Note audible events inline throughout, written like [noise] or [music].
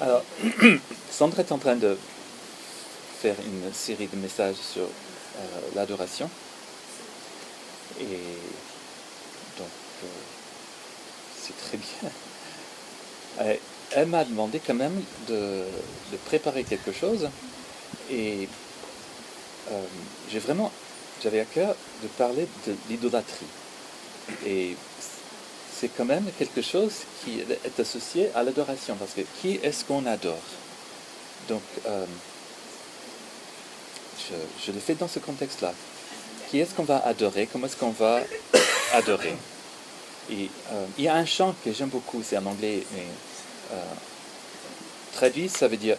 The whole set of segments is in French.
Alors, [clears throat] Sandra est en train de faire une série de messages sur euh, l'adoration. Et donc, euh, c'est très bien. Elle m'a demandé quand même de, de préparer quelque chose. Et euh, j'ai vraiment, j'avais à cœur de parler de l'idolâtrie. Et c'est quand même quelque chose qui est associé à l'adoration, parce que qui est-ce qu'on adore? Donc, euh, je, le fais dans ce contexte-là. Qui est-ce qu'on va adorer? Comment est-ce qu'on va [coughs] adorer? Euh, il y a un chant que j'aime beaucoup, c'est en anglais, mais euh, traduit, ça veut dire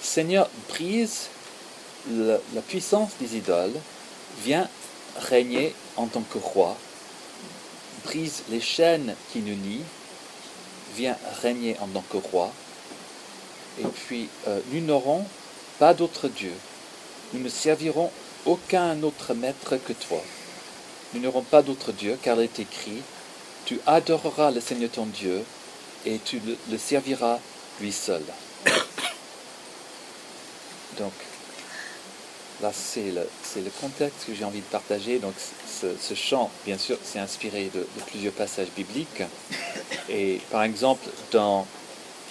Seigneur, brise le- la puissance des idoles, viens régner en tant que roi, brise les chaînes qui nous lient, viens régner en tant que roi, et puis euh, nous n'aurons pas d'autre Dieu, nous ne servirons aucun autre maître que toi. Nous n'aurons pas d'autre Dieu, car il est écrit, tu adoreras le Seigneur ton Dieu, et tu le, serviras lui seul. [coughs] là, c'est le, contexte que j'ai envie de partager. Donc, ce, chant, bien sûr, c'est inspiré de, de plusieurs passages bibliques. Et par exemple, dans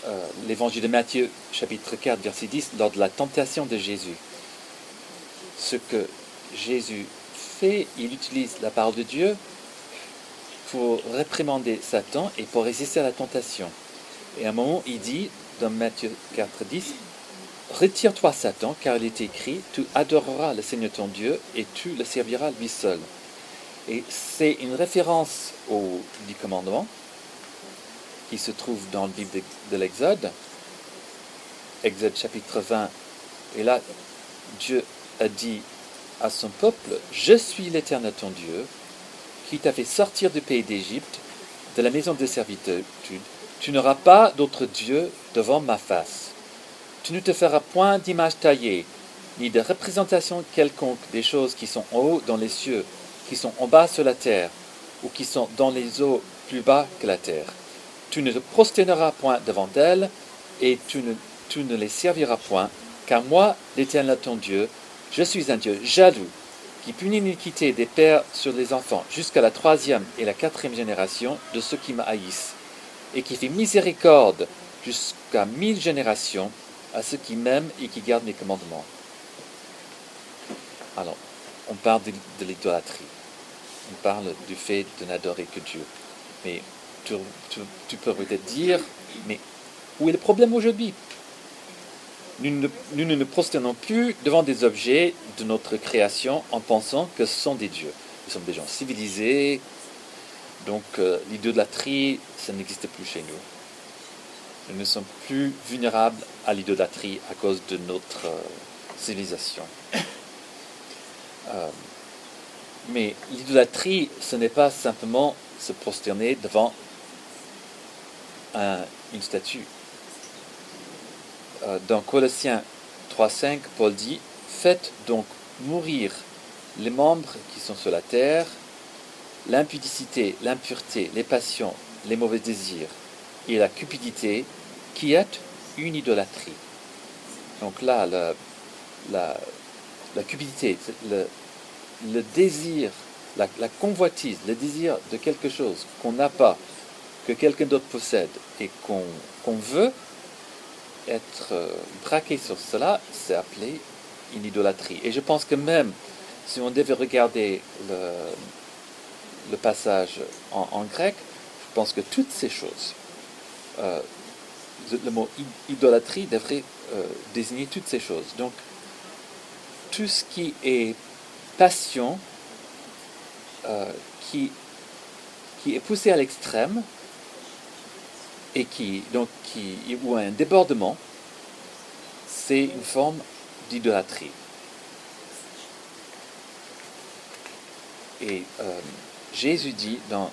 euh, l'évangile de Matthieu, chapitre 4, verset 10, lors de la tentation de Jésus, ce que Jésus fait, il utilise la parole de Dieu pour réprimander Satan et pour résister à la tentation. Et à un moment, il dit, dans Matthieu 4, 10, Retire-toi, Satan, car il est écrit, tu adoreras le Seigneur ton Dieu et tu le serviras lui seul. Et c'est une référence au dix commandements qui se trouve dans le livre de, de l'Exode, Exode chapitre 20. Et là, Dieu a dit à son peuple, Je suis l'Éternel ton Dieu, qui t'a fait sortir du pays d'Égypte, de la maison de servitude. Tu n'auras pas d'autre Dieu devant ma face. Tu ne te feras point d'image taillée, ni de représentation quelconque des choses qui sont en haut dans les cieux, qui sont en bas sur la terre, ou qui sont dans les eaux plus bas que la terre. Tu ne te prosterneras point devant elles, et tu ne, tu ne les serviras point, car moi, l'Éternel ton Dieu, je suis un Dieu jaloux, qui punit l'iniquité des pères sur les enfants jusqu'à la troisième et la quatrième génération de ceux qui me haïssent, et qui fait miséricorde jusqu'à mille générations à ceux qui m'aiment et qui gardent mes commandements. Alors, on parle de, l'idolâtrie. On parle du fait de n'adorer que Dieu. Mais tu, peux peut-être dire, mais où est le problème aujourd'hui? Nous ne, nous ne nous prosternons plus devant des objets de notre création en pensant que ce sont des dieux. Nous sommes des gens civilisés, donc euh, l'idolâtrie, ça n'existe plus chez nous. Nous ne sommes plus vulnérables à l'idolâtrie à cause de notre euh, civilisation. [coughs] Euh, mais l'idolâtrie, ce n'est pas simplement se prosterner devant un- une statue. Euh, dans Colossiens 3.5, Paul dit Faites donc mourir les membres qui sont sur la terre, l'impudicité, l'impureté, les passions, les mauvais désirs et la cupidité, qui est une idolâtrie. Donc là, la, cupidité, le, désir, la, convoitise, le désir de quelque chose qu'on n'a pas, que quelqu'un d'autre possède et qu'on veut, être euh, braqué sur cela, c'est appelé une idolâtrie. Et je pense que même si on devait regarder le, passage en grec, je pense que toutes ces choses, euh, le mot idolâtrie devrait euh, désigner toutes ces choses. Donc, tout ce qui est passion, euh, qui, qui est poussé à l'extrême, et qui, donc, qui, ou un débordement, c'est une forme d'idolâtrie. Et Jésus dit dans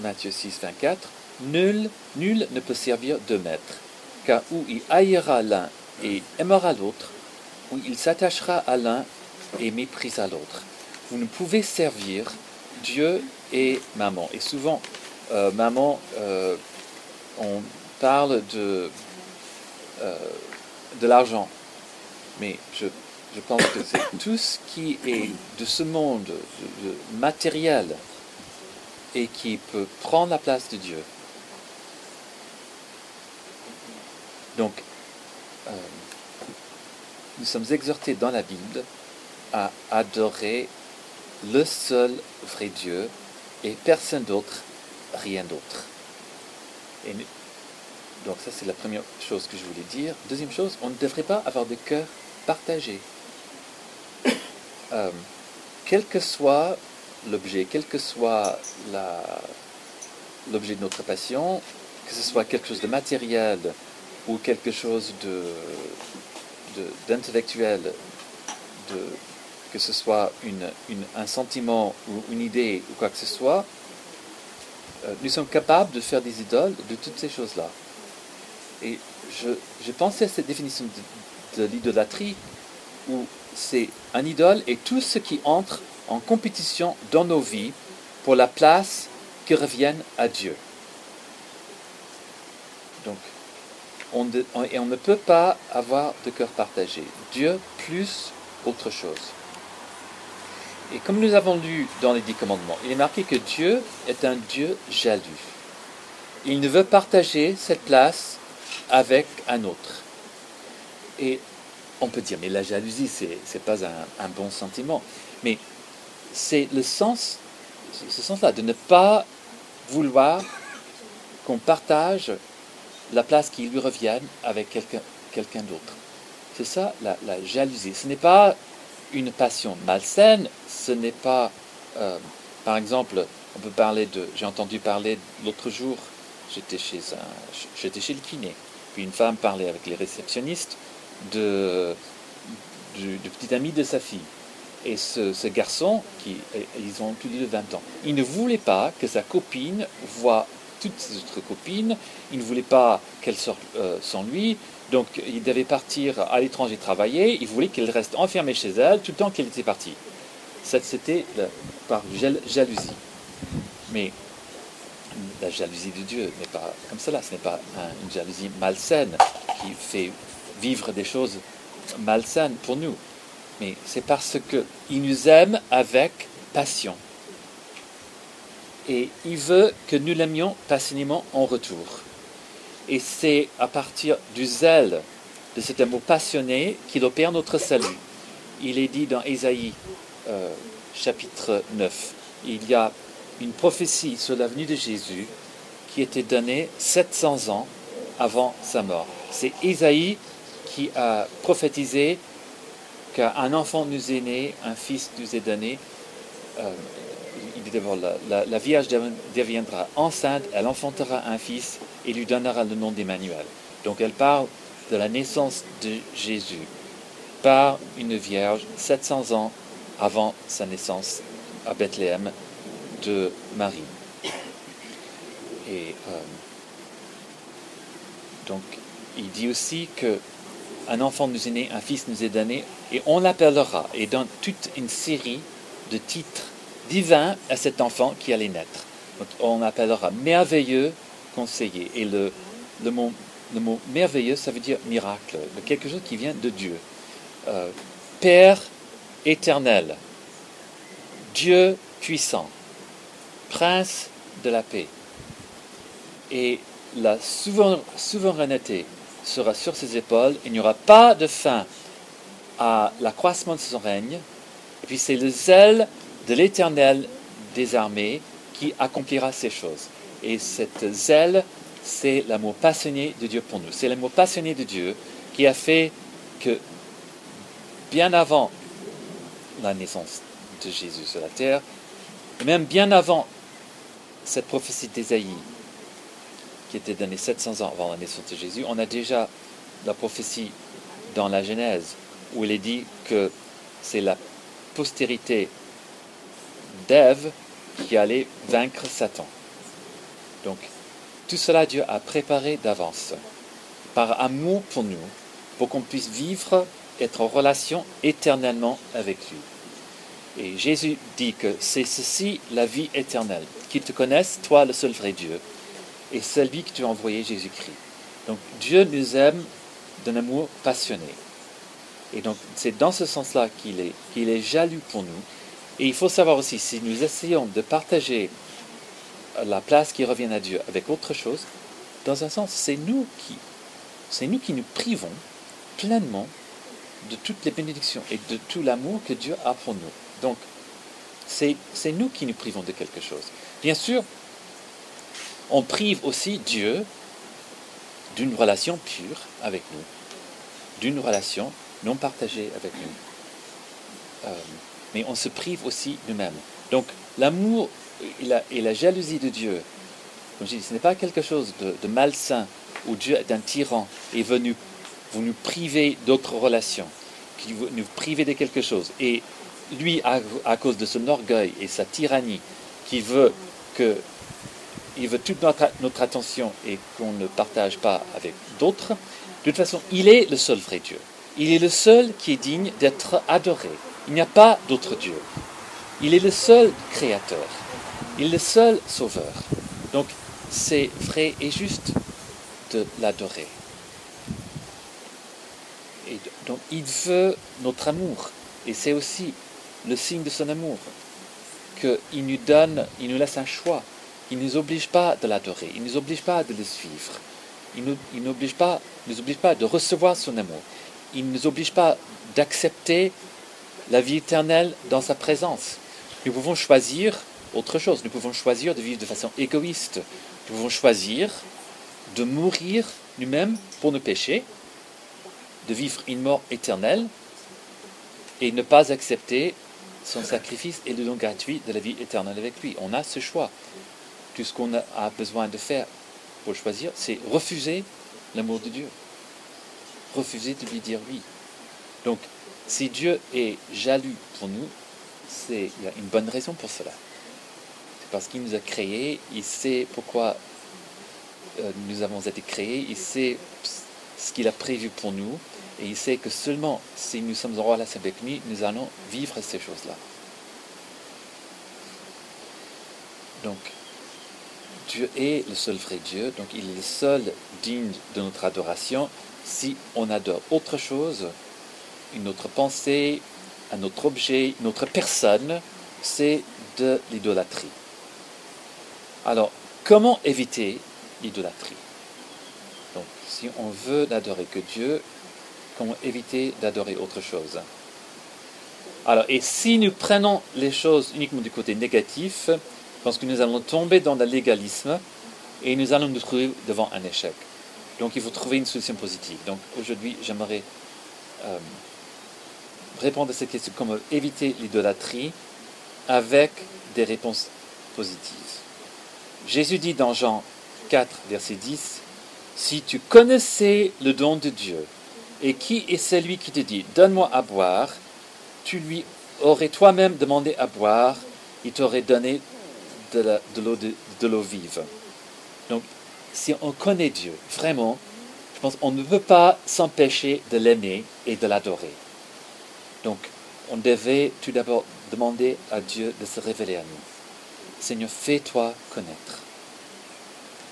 Matthieu 6, 24, Nul, nul ne peut servir deux maîtres, car où il haïra l'un et aimera l'autre, ou il s'attachera à l'un et méprisera l'autre. Vous ne pouvez servir Dieu et maman. Et souvent, euh, maman, euh, on parle de, euh, l'argent. Mais je, pense que c'est tout ce qui est de ce monde de- de matériel et qui peut prendre la place de Dieu. Donc, euh, nous sommes exhortés dans la Bible à adorer le seul vrai Dieu et personne d'autre, rien d'autre. Donc ça c'est la première chose que je voulais dire. Deuxième chose, on ne devrait pas avoir de cœur partagé. [coughs] Euh, quel que soit l'objet, quel que soit l'objet de notre passion, que ce soit quelque chose de matériel ou quelque chose d'intellectuel, que ce soit un sentiment ou une idée ou quoi que ce soit, euh, nous sommes capables de faire des idoles de toutes ces choses-là. Et je, je pensais à cette définition de, de l'idolâtrie où c'est un idole et tout ce qui entre en compétition dans nos vies pour la place qui revienne à Dieu. Donc, et on ne peut pas avoir de cœur partagé. Dieu plus autre chose. Et comme nous avons lu dans les dix commandements, il est marqué que Dieu est un Dieu jaloux. Il ne veut partager cette place avec un autre. Et on peut dire, mais la jalousie, c'est n'est pas un bon sentiment. Mais c'est le sens, ce sens-là, de ne pas vouloir qu'on partage la place qui lui revienne avec quelqu'un d'autre. C'est ça la, jalousie. Ce n'est pas une passion malsaine, ce n'est pas, euh, par exemple, on peut parler de, j'ai entendu parler l'autre jour, j'étais chez chez le kiné, puis une femme parlait avec les réceptionnistes de, du, petit ami de sa fille. Et ce, garçon, qui, ils ont les deux 20 ans, il ne voulait pas que sa copine voit toutes ses autres copines, il ne voulait pas qu'elle sorte euh, sans lui, donc il devait partir à l'étranger travailler, il voulait qu'elle reste enfermée chez elle tout le temps qu'elle était partie. Ça, C'était par jal- jalousie. Mais la jalousie de Dieu n'est pas comme cela, ce n'est pas un- une jalousie malsaine qui fait vivre des choses malsaines pour nous. Mais c'est parce qu'il nous aime avec passion. Et il veut que nous l'aimions passionnément en retour. Et c'est à partir du zèle de cet amour passionné qu'il opère notre salut. Il est dit dans Ésaïe euh, chapitre 9, il y a une prophétie sur la venue de Jésus qui était donnée 700 ans avant sa mort. C'est Ésaïe qui a prophétisé qu'un enfant nous est né, un fils nous est donné. Euh, d'abord, la, Vierge deviendra enceinte, elle enfantera un fils et lui donnera le nom d'Emmanuel. Donc elle parle de la naissance de Jésus par une Vierge 700 ans avant sa naissance à Bethléem de Marie. Et euh, donc il dit aussi que un enfant nous est né, un fils nous est donné, et on l'appellera, et dans toute une série de titres divins à cet enfant qui allait naître. On appellera merveilleux conseiller. Et le, le, mot, le mot merveilleux, ça veut dire miracle, quelque chose qui vient de Dieu. Euh, Père éternel, Dieu puissant, Prince de la paix. Et la souver- souveraineté sera sur ses épaules. Il n'y aura pas de fin à l'accroissement de son règne. Et puis c'est le zèle de l'éternel des armées qui accomplira ces choses. Et cette zèle, c'est l'amour passionné de Dieu pour nous. C'est l'amour passionné de Dieu qui a fait que bien avant la naissance de Jésus sur la terre, et même bien avant cette prophétie d'Ésaïe, qui était donnée 700 ans avant la naissance de Jésus, on a déjà la prophétie dans la Genèse, où il est dit que c'est la postérité d'Ève qui allait vaincre Satan. Donc, tout cela, Dieu a préparé d'avance, par amour pour nous, pour qu'on puisse vivre, être en relation éternellement avec lui. Et Jésus dit que c'est ceci la vie éternelle, qu'ils te connaissent, toi le seul vrai Dieu, et celui que tu as envoyé, Jésus-Christ. Donc Dieu nous aime d'un amour passionné. Et donc c'est dans ce sens-là qu'il est, qu'il est jaloux pour nous. Et il faut savoir aussi, si nous essayons de partager la place qui revient à Dieu avec autre chose, dans un sens, c'est nous qui, c'est nous qui nous privons pleinement de toutes les bénédictions et de tout l'amour que Dieu a pour nous. Donc, c'est, nous qui nous privons de quelque chose. Bien sûr, on prive aussi Dieu d'une relation pure avec nous, d'une relation non partagée avec nous. Euh, mais on se prive aussi nous-mêmes. Donc l'amour et la, jalousie de Dieu, comme je dis, ce n'est pas quelque chose de, malsain où Dieu est un tyran et veut nous, nous priver d'autres relations, qui nous priver de quelque chose. Et lui, à, à cause de son orgueil et sa tyrannie, qui veut que il veut toute notre, notre attention et qu'on ne partage pas avec d'autres, de toute façon, il est le seul vrai Dieu. Il est le seul qui est digne d'être adoré. Il n'y a pas d'autre Dieu. Il est le seul créateur. Il est le seul sauveur. Donc, c'est vrai et juste de l'adorer. Et donc, il veut notre amour. Et c'est aussi le signe de son amour. Qu'il nous donne, il nous laisse un choix. Il ne nous oblige pas de l'adorer. Il ne nous oblige pas de le suivre. Il ne nous, nous oblige pas de recevoir son amour. Il ne nous oblige pas d'accepter la vie éternelle dans sa présence. Nous pouvons choisir autre chose. Nous pouvons choisir de vivre de façon égoïste. Nous pouvons choisir de mourir nous-mêmes pour nos péchés, de vivre une mort éternelle et ne pas accepter son sacrifice et le don gratuit de la vie éternelle avec lui. On a ce choix. Tout ce qu'on a besoin de faire pour choisir, c'est refuser l'amour de Dieu. Refuser de lui dire oui. Donc, si Dieu est jaloux pour nous, c'est, il y a une bonne raison pour cela. C'est parce qu'il nous a créés, il sait pourquoi euh, nous avons été créés, il sait ce qu'il a prévu pour nous, et il sait que seulement si nous sommes en relation avec lui, nous allons vivre ces choses-là. Donc, Dieu est le seul vrai Dieu, donc il est le seul digne de notre adoration. Si on adore autre chose, une autre pensée, un autre objet, une autre personne, c'est de l'idolâtrie. Alors, comment éviter l'idolâtrie? Donc, si on veut n'adorer que Dieu, comment éviter d'adorer autre chose? Alors, et si nous prenons les choses uniquement du côté négatif, parce que nous allons tomber dans le légalisme et nous allons nous trouver devant un échec. Donc il faut trouver une solution positive. Donc aujourd'hui, j'aimerais euh, répondre à cette question, comment éviter l'idolâtrie avec des réponses positives. Jésus dit dans Jean 4, verset 10, Si tu connaissais le don de Dieu, et qui est celui qui te dit, Donne-moi à boire, tu lui aurais toi-même demandé à boire, il t'aurait donné de l'eau de, vive. Donc, si on connaît Dieu, vraiment, je pense qu'on ne peut pas s'empêcher de l'aimer et de l'adorer. Donc, on devait tout d'abord demander à Dieu de se révéler à nous. Seigneur, fais-toi connaître.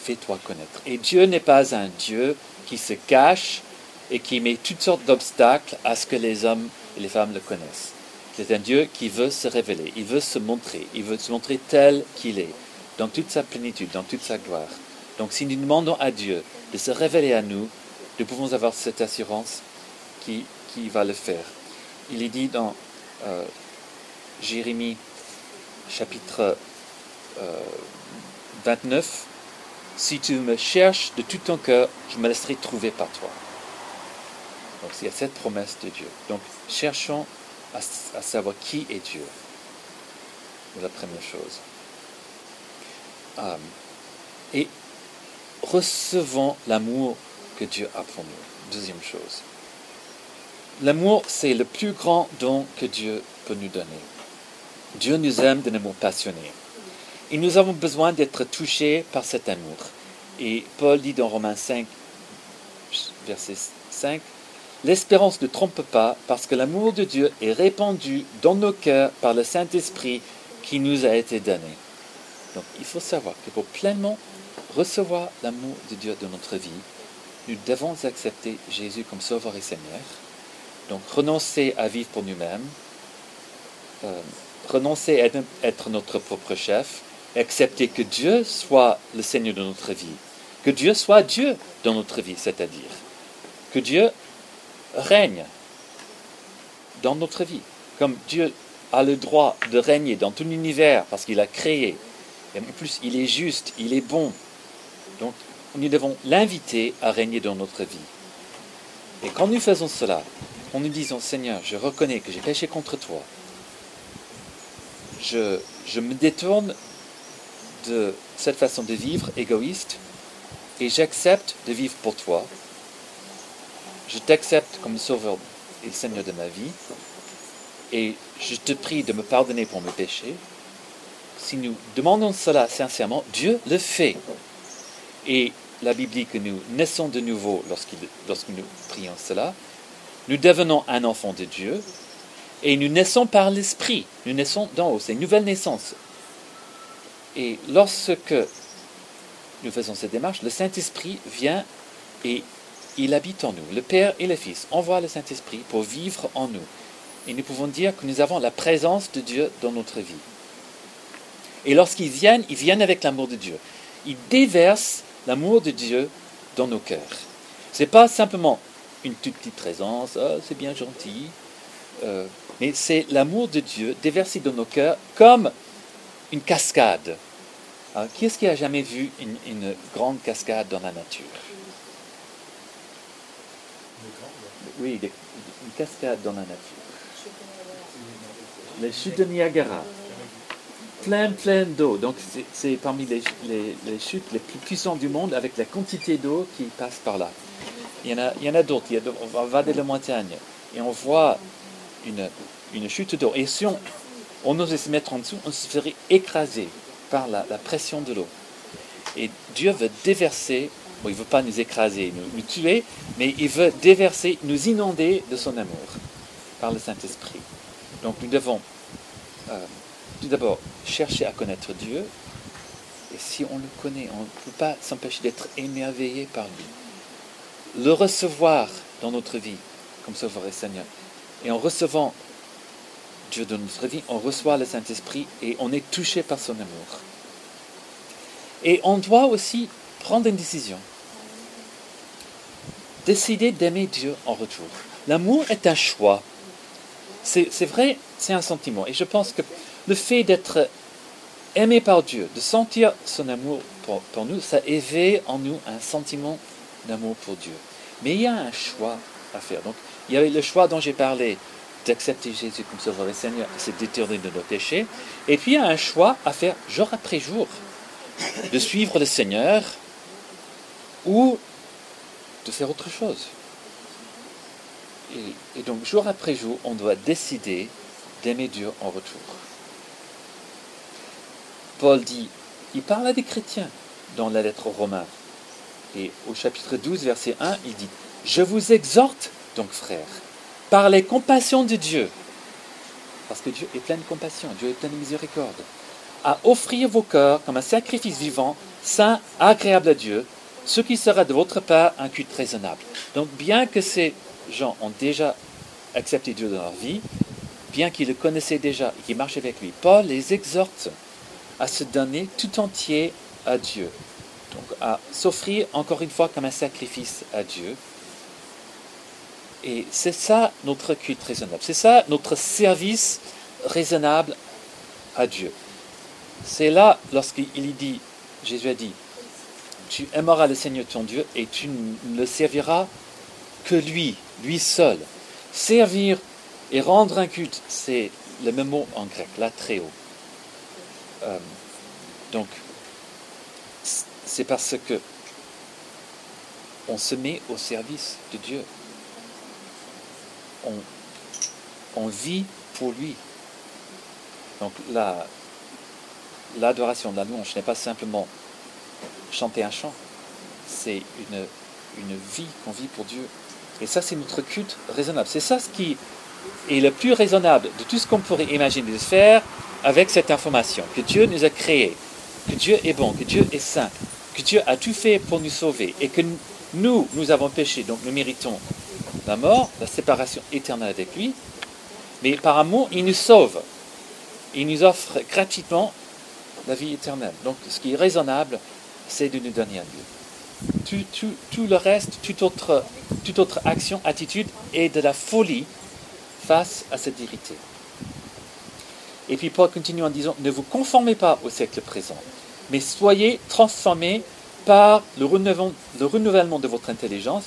Fais-toi connaître. Et Dieu n'est pas un Dieu qui se cache et qui met toutes sortes d'obstacles à ce que les hommes et les femmes le connaissent. C'est un Dieu qui veut se révéler, il veut se montrer, il veut se montrer tel qu'il est, dans toute sa plénitude, dans toute sa gloire. Donc si nous demandons à Dieu de se révéler à nous, nous pouvons avoir cette assurance qui, va le faire. Il est dit dans euh, Jérémie chapitre euh, 29, Si tu me cherches de tout ton cœur, je me laisserai trouver par toi. Donc il y a cette promesse de Dieu. Donc cherchons à, savoir qui est Dieu. C'est la première chose. Um, et recevons l'amour que Dieu a pour nous. Deuxième chose. L'amour, c'est le plus grand don que Dieu peut nous donner. Dieu nous aime d'un amour passionné. Et nous avons besoin d'être touchés par cet amour. Et Paul dit dans Romains 5, verset 5, L'espérance ne trompe pas parce que l'amour de Dieu est répandu dans nos cœurs par le Saint-Esprit qui nous a été donné. Donc il faut savoir que pour pleinement recevoir l'amour de Dieu dans notre vie, nous devons accepter Jésus comme Sauveur et Seigneur. Donc renoncer à vivre pour nous-mêmes, euh, renoncer à être, notre propre chef, accepter que Dieu soit le Seigneur de notre vie, que Dieu soit Dieu dans notre vie, c'est-à-dire que Dieu règne dans notre vie, comme Dieu a le droit de régner dans tout l'univers parce qu'il a créé. Et en plus, il est juste, il est bon. Donc, nous devons l'inviter à régner dans notre vie. Et quand nous faisons cela, en nous disant Seigneur, je reconnais que j'ai péché contre toi, je, me détourne de cette façon de vivre égoïste et j'accepte de vivre pour toi. Je t'accepte comme sauveur et Seigneur de ma vie et je te prie de me pardonner pour mes péchés. Si nous demandons cela sincèrement, Dieu le fait. Et la Bible dit que nous naissons de nouveau lorsque nous prions cela. Nous devenons un enfant de Dieu et nous naissons par l'Esprit. Nous naissons d'en haut. C'est une nouvelle naissance. Et lorsque nous faisons cette démarche, le Saint-Esprit vient et il habite en nous. Le Père et le Fils envoient le Saint-Esprit pour vivre en nous. Et nous pouvons dire que nous avons la présence de Dieu dans notre vie. Et lorsqu'ils viennent, ils viennent avec l'amour de Dieu. Ils déversent l'amour de Dieu dans nos cœurs. Ce n'est pas simplement une toute petite présence, ah, c'est bien gentil, euh, mais c'est l'amour de Dieu déversé dans nos cœurs comme une cascade. Ah, qui est-ce qui a jamais vu une, une grande cascade dans la nature? Oui, une cascade dans la nature les chutes de Niagara. Plein, plein d'eau. Donc, c'est parmi les, chutes les plus puissantes du monde avec la quantité d'eau qui passe par là. Il y en a, il y en a d'autres. On va regarder la montagne et on voit une, chute d'eau. Et si on, on osait se mettre en dessous, on se ferait écraser par la, pression de l'eau. Et Dieu veut déverser, il ne veut pas nous écraser, nous, nous tuer, mais il veut déverser, nous inonder de son amour par le Saint-Esprit. Donc nous devons euh, tout d'abord chercher à connaître Dieu. Et si on le connaît, on ne peut pas s'empêcher d'être émerveillé par lui. Le recevoir dans notre vie comme Sauveur et Seigneur. Et en recevant Dieu dans notre vie, on reçoit le Saint-Esprit et on est touché par son amour. Et on doit aussi prendre une décision. Décider d'aimer Dieu en retour. L'amour est un choix c'est vrai, c'est un sentiment. Et je pense que le fait d'être aimé par Dieu, de sentir son amour pour, nous, ça éveille en nous un sentiment d'amour pour Dieu. Mais il y a un choix à faire. Donc, il y avait le choix dont j'ai parlé, d'accepter Jésus comme Sauveur et Seigneur, c'est détourner de nos péchés. Et puis, il y a un choix à faire jour après jour, de suivre le Seigneur ou de faire autre chose. Et, donc, jour après jour, on doit décider d'aimer Dieu en retour. Paul dit, il parle à des chrétiens dans la lettre aux Romains. Et au chapitre 12, verset 1, il dit, Je vous exhorte, donc frères, par les compassions de Dieu, parce que Dieu est plein de compassion, Dieu est plein de miséricorde, à offrir vos cœurs comme un sacrifice vivant, saint, agréable à Dieu, ce qui sera de votre part un culte raisonnable. Donc bien que c'est gens ont déjà accepté Dieu dans leur vie, bien qu'ils le connaissaient déjà et qu'ils marchaient avec lui. Paul les exhorte à se donner tout entier à Dieu, donc à s'offrir encore une fois comme un sacrifice à Dieu. Et c'est ça notre culte raisonnable, c'est ça notre service raisonnable à Dieu. C'est là, lorsqu'il dit, Jésus a dit, tu aimeras le Seigneur ton Dieu et tu ne le serviras que lui, lui seul. Servir et rendre un culte, c'est le même mot en grec, latréo. Euh, donc, c'est parce que on se met au service de Dieu. On, vit pour lui. Donc la, l'adoration, la louange n'est pas simplement chanter un chant, c'est une, une vie qu'on vit pour Dieu. Et ça, c'est notre culte raisonnable. C'est ça ce qui est le plus raisonnable de tout ce qu'on pourrait imaginer de faire avec cette information, que Dieu nous a créés, que Dieu est bon, que Dieu est saint, que Dieu a tout fait pour nous sauver et que nous, nous avons péché, donc nous méritons la mort, la séparation éternelle avec lui, mais par amour, il nous sauve. Il nous offre gratuitement la vie éternelle. Donc ce qui est raisonnable, c'est de nous donner à Dieu. Tout, le reste, toute autre, toute autre action, attitude est de la folie face à cette vérité. Et puis Paul continue en disant, ne vous conformez pas au siècle présent, mais soyez transformés par le renouvellement, de votre intelligence,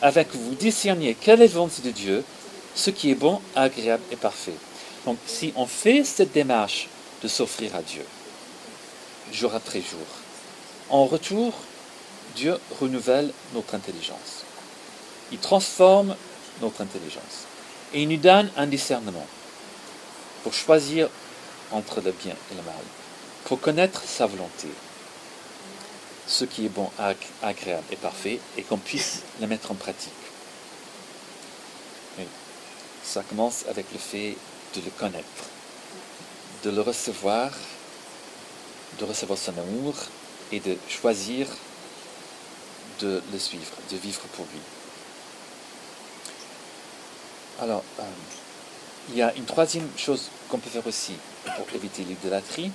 afin que vous discerniez quelle est la de Dieu, ce qui est bon, agréable et parfait. Donc si on fait cette démarche de s'offrir à Dieu, jour après jour, en retour, Dieu renouvelle notre intelligence. Il transforme notre intelligence. Et il nous donne un discernement pour choisir entre le bien et le mal, pour connaître sa volonté, ce qui est bon, agréable et parfait, et qu'on puisse le mettre en pratique. ça commence avec le fait de le connaître, de le recevoir, de recevoir son amour et de choisir de le suivre, de vivre pour lui. Alors, euh, il y a une troisième chose qu'on peut faire aussi pour éviter l'idolâtrie,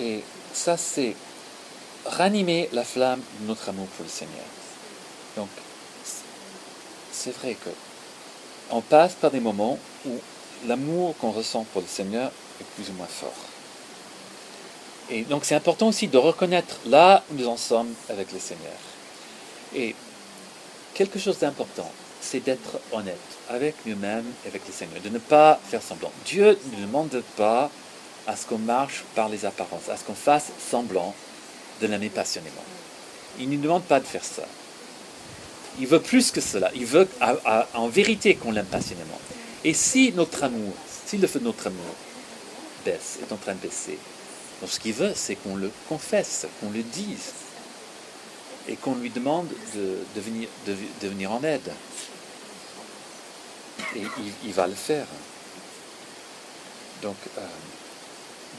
et ça c'est ranimer la flamme de notre amour pour le Seigneur. Donc, c'est vrai que on passe par des moments où l'amour qu'on ressent pour le Seigneur est plus ou moins fort. Et donc c'est important aussi de reconnaître là où nous en sommes avec le Seigneur. Et quelque chose d'important, c'est d'être honnête avec nous-mêmes, avec le Seigneur, de ne pas faire semblant. Dieu ne demande pas à ce qu'on marche par les apparences, à ce qu'on fasse semblant de l'aimer passionnément. Il ne nous demande pas de faire ça. Il veut plus que cela. Il veut en vérité qu'on l'aime passionnément. Et si notre amour, si le feu de notre amour baisse, est en train de baisser, ce qu'il veut, c'est qu'on le confesse, qu'on le dise, et qu'on lui demande de, venir, de, venir, en aide. Et il, va le faire. Donc, euh,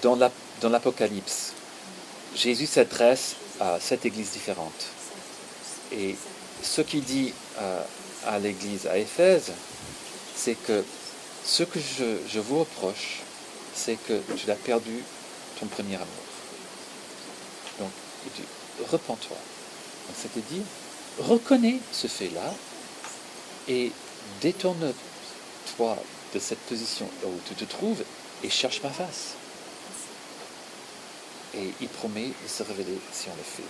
dans l'Apocalypse, Jésus s'adresse à sept églises différentes. Et ce qu'il dit euh, à l'église à Éphèse, c'est que ce que je, vous reproche, c'est que tu as perdu ton premier amour. Donc, il dit, repens-toi. C'est-à-dire, reconnais ce fait-là et détourne-toi de cette position où tu te trouves et cherche ma face et il promet de se révéler si on le fait.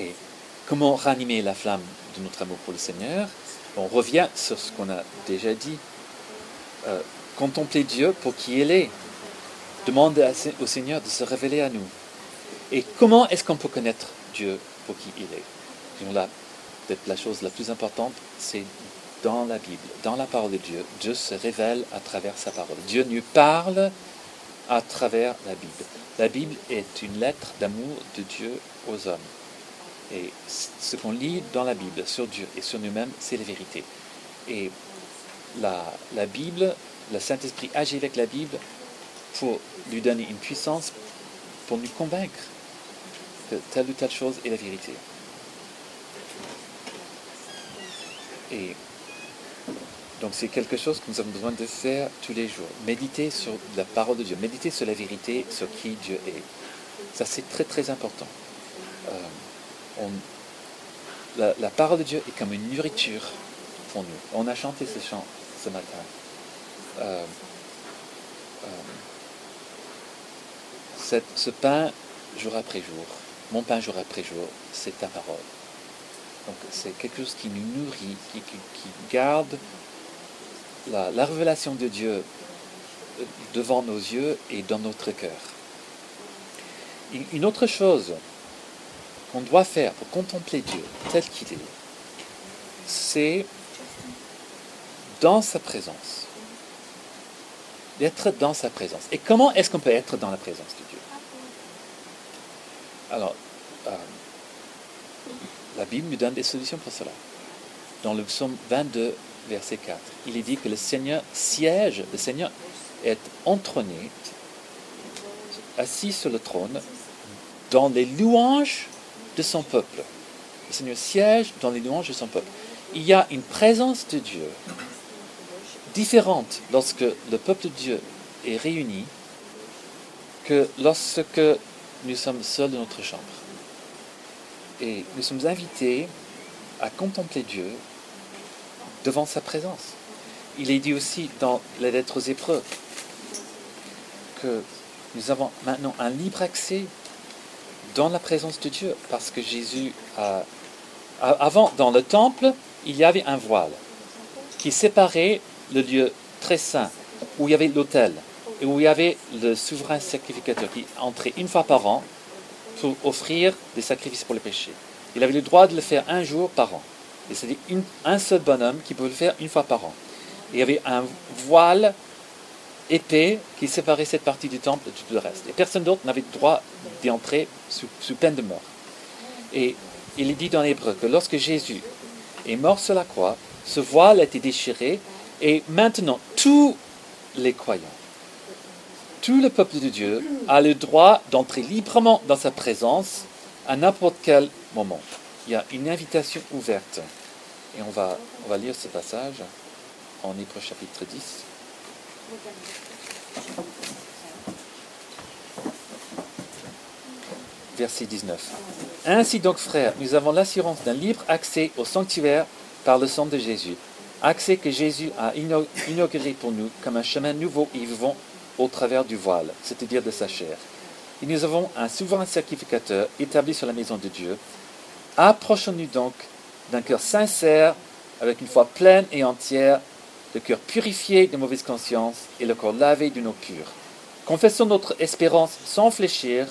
Et comment ranimer la flamme de notre amour pour le Seigneur? On revient sur ce qu'on a déjà dit. Euh, contempler Dieu pour qui il est. Demander au Seigneur de se révéler à nous. Et comment est-ce qu'on peut connaître Dieu pour qui il est? Peut-être la chose la plus importante, c'est dans la Bible, dans la parole de Dieu. Dieu se révèle à travers sa parole. Dieu nous parle à travers la Bible. La Bible est une lettre d'amour de Dieu aux hommes. Et ce qu'on lit dans la Bible sur Dieu et sur nous-mêmes, c'est la vérité. Et la, Bible, le Saint-Esprit agit avec la Bible pour lui donner une puissance, pour nous convaincre que telle ou telle chose est la vérité. Donc c'est quelque chose que nous avons besoin de faire tous les jours. Méditer sur la parole de Dieu, méditer sur la vérité, sur qui Dieu est. Ça c'est très très important. Euh, la, parole de Dieu est comme une nourriture pour nous. On a chanté ce chant ce matin. Euh, euh, ce pain jour après jour, mon pain jour après jour, c'est ta parole. Donc c'est quelque chose qui nous nourrit, qui garde la, révélation de Dieu devant nos yeux et dans notre cœur. Une autre chose qu'on doit faire pour contempler Dieu tel qu'il est, c'est dans sa présence. D'être dans sa présence. Et comment est-ce qu'on peut être dans la présence de Dieu? Alors, euh, la Bible nous donne des solutions pour cela. Dans le psaume 22, verset 4. Il est dit que le Seigneur siège, le Seigneur est entronné, assis sur le trône, dans les louanges de son peuple. Le Seigneur siège dans les louanges de son peuple. Il y a une présence de Dieu différente lorsque le peuple de Dieu est réuni que lorsque nous sommes seuls dans notre chambre. Et nous sommes invités à contempler Dieu devant sa présence. Il est dit aussi dans les lettres aux Hébreux que nous avons maintenant un libre accès dans la présence de Dieu parce que Jésus a... Avant, dans le temple, il y avait un voile qui séparait le lieu très saint où il y avait l'autel et où il y avait le souverain sacrificateur qui entrait une fois par an pour offrir des sacrifices pour les péchés. Il avait le droit de le faire un jour par an. Et c'était un seul bonhomme qui pouvait le faire une fois par an. Il y avait un voile épais qui séparait cette partie du temple de tout le reste. Et personne d'autre n'avait le droit d'y entrer sous, sous, peine de mort. Et il est dit dans l'hébreu que lorsque Jésus est mort sur la croix, ce voile a été déchiré et maintenant tous les croyants, tout le peuple de Dieu a le droit d'entrer librement dans sa présence à n'importe quel moment. Il y a une invitation ouverte. Et on va, on va lire ce passage en Hébreu chapitre 10. Verset 19. Ainsi donc, frères, nous avons l'assurance d'un libre accès au sanctuaire par le sang de Jésus. Accès que Jésus a inauguré pour nous comme un chemin nouveau et vivant au travers du voile, c'est-à-dire de sa chair. Et nous avons un souverain sacrificateur établi sur la maison de Dieu. Approchons-nous donc d'un cœur sincère, avec une foi pleine et entière, le cœur purifié de mauvaise conscience et le corps lavé d'une eau pure. Confessons notre espérance sans fléchir,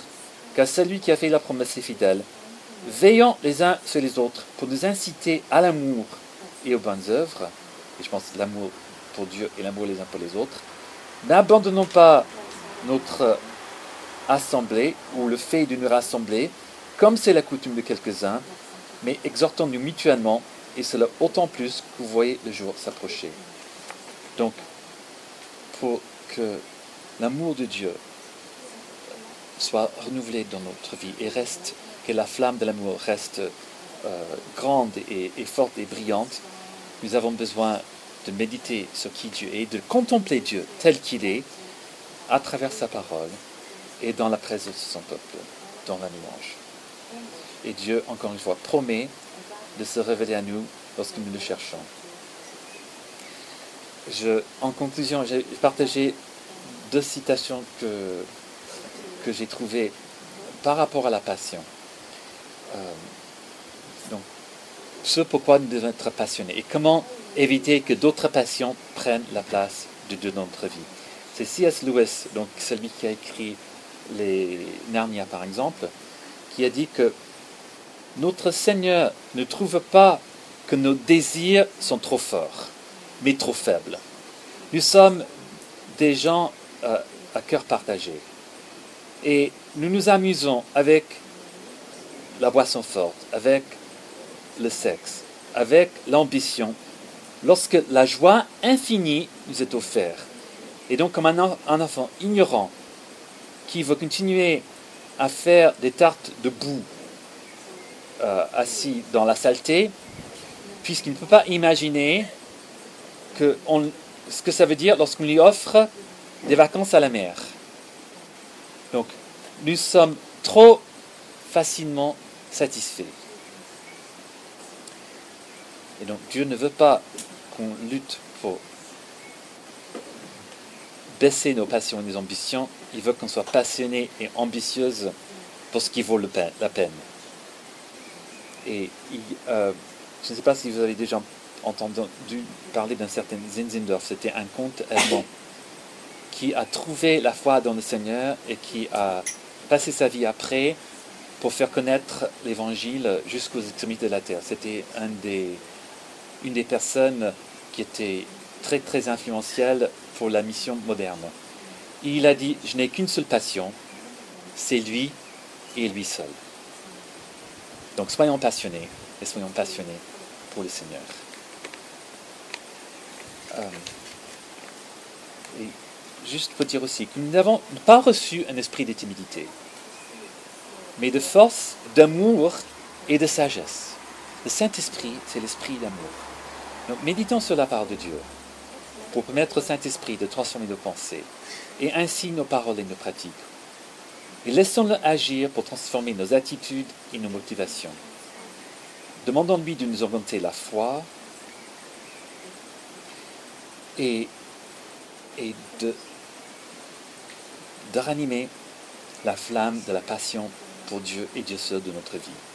car celui qui a fait la promesse est fidèle. Veillons les uns sur les autres pour nous inciter à l'amour et aux bonnes œuvres, et je pense l'amour pour Dieu et l'amour les uns pour les autres. N'abandonnons pas notre assemblée ou le fait de nous rassembler, comme c'est la coutume de quelques-uns, mais exhortons-nous mutuellement, et cela autant plus que vous voyez le jour s'approcher. Donc, pour que l'amour de Dieu soit renouvelé dans notre vie et reste, que la flamme de l'amour reste euh, grande et, forte et brillante, nous avons besoin de méditer sur qui Dieu est, de contempler Dieu tel qu'il est, à travers sa parole et dans la présence de son peuple, dans la louange. Et Dieu, encore une fois, promet de se révéler à nous lorsque nous le cherchons. En conclusion, j'ai partagé deux citations que, que j'ai trouvées par rapport à la passion. Euh, donc, ce pourquoi nous devons être passionnés et comment éviter que d'autres passions prennent la place de, de notre vie. C'est C.S. Lewis, donc celui qui a écrit les Narnia par exemple, qui a dit que notre Seigneur ne trouve pas que nos désirs sont trop forts, mais trop faibles. Nous sommes des gens euh, à cœur partagé. Et nous nous amusons avec la boisson forte, avec le sexe, avec l'ambition, lorsque la joie infinie nous est offerte. Et donc comme un, un enfant ignorant qui veut continuer à faire des tartes de boue euh, assis dans la saleté, puisqu'il ne peut pas imaginer ce que ça veut dire lorsqu'on lui offre des vacances à la mer. Donc, nous sommes trop facilement satisfaits. Et donc, Dieu ne veut pas qu'on lutte pour baisser nos passions et nos ambitions, il veut qu'on soit passionné et ambitieuse pour ce qui vaut la peine. Et euh, je ne sais pas si vous avez déjà entendu parler d'un certain Zinzendorf, c'était un conte allemand [coughs] qui a trouvé la foi dans le Seigneur et qui a passé sa vie après pour faire connaître l'évangile jusqu'aux extrémités de la terre. C'était une des personnes qui était très très influentielle pour la mission moderne. Il a dit, je n'ai qu'une seule passion, c'est lui et lui seul. Donc soyons passionnés et soyons passionnés pour le Seigneur. Euh, et juste pour dire aussi que nous n'avons pas reçu un esprit de timidité. mais de force, d'amour et de sagesse. Le Saint-Esprit, c'est l'esprit d'amour. Donc méditons sur la part de Dieu pour permettre au Saint-Esprit de transformer nos pensées et ainsi nos paroles et nos pratiques. Et laissons-le agir pour transformer nos attitudes et nos motivations. Demandons-lui de nous augmenter la foi et, de ranimer la flamme de la passion pour Dieu et Dieu seul de notre vie.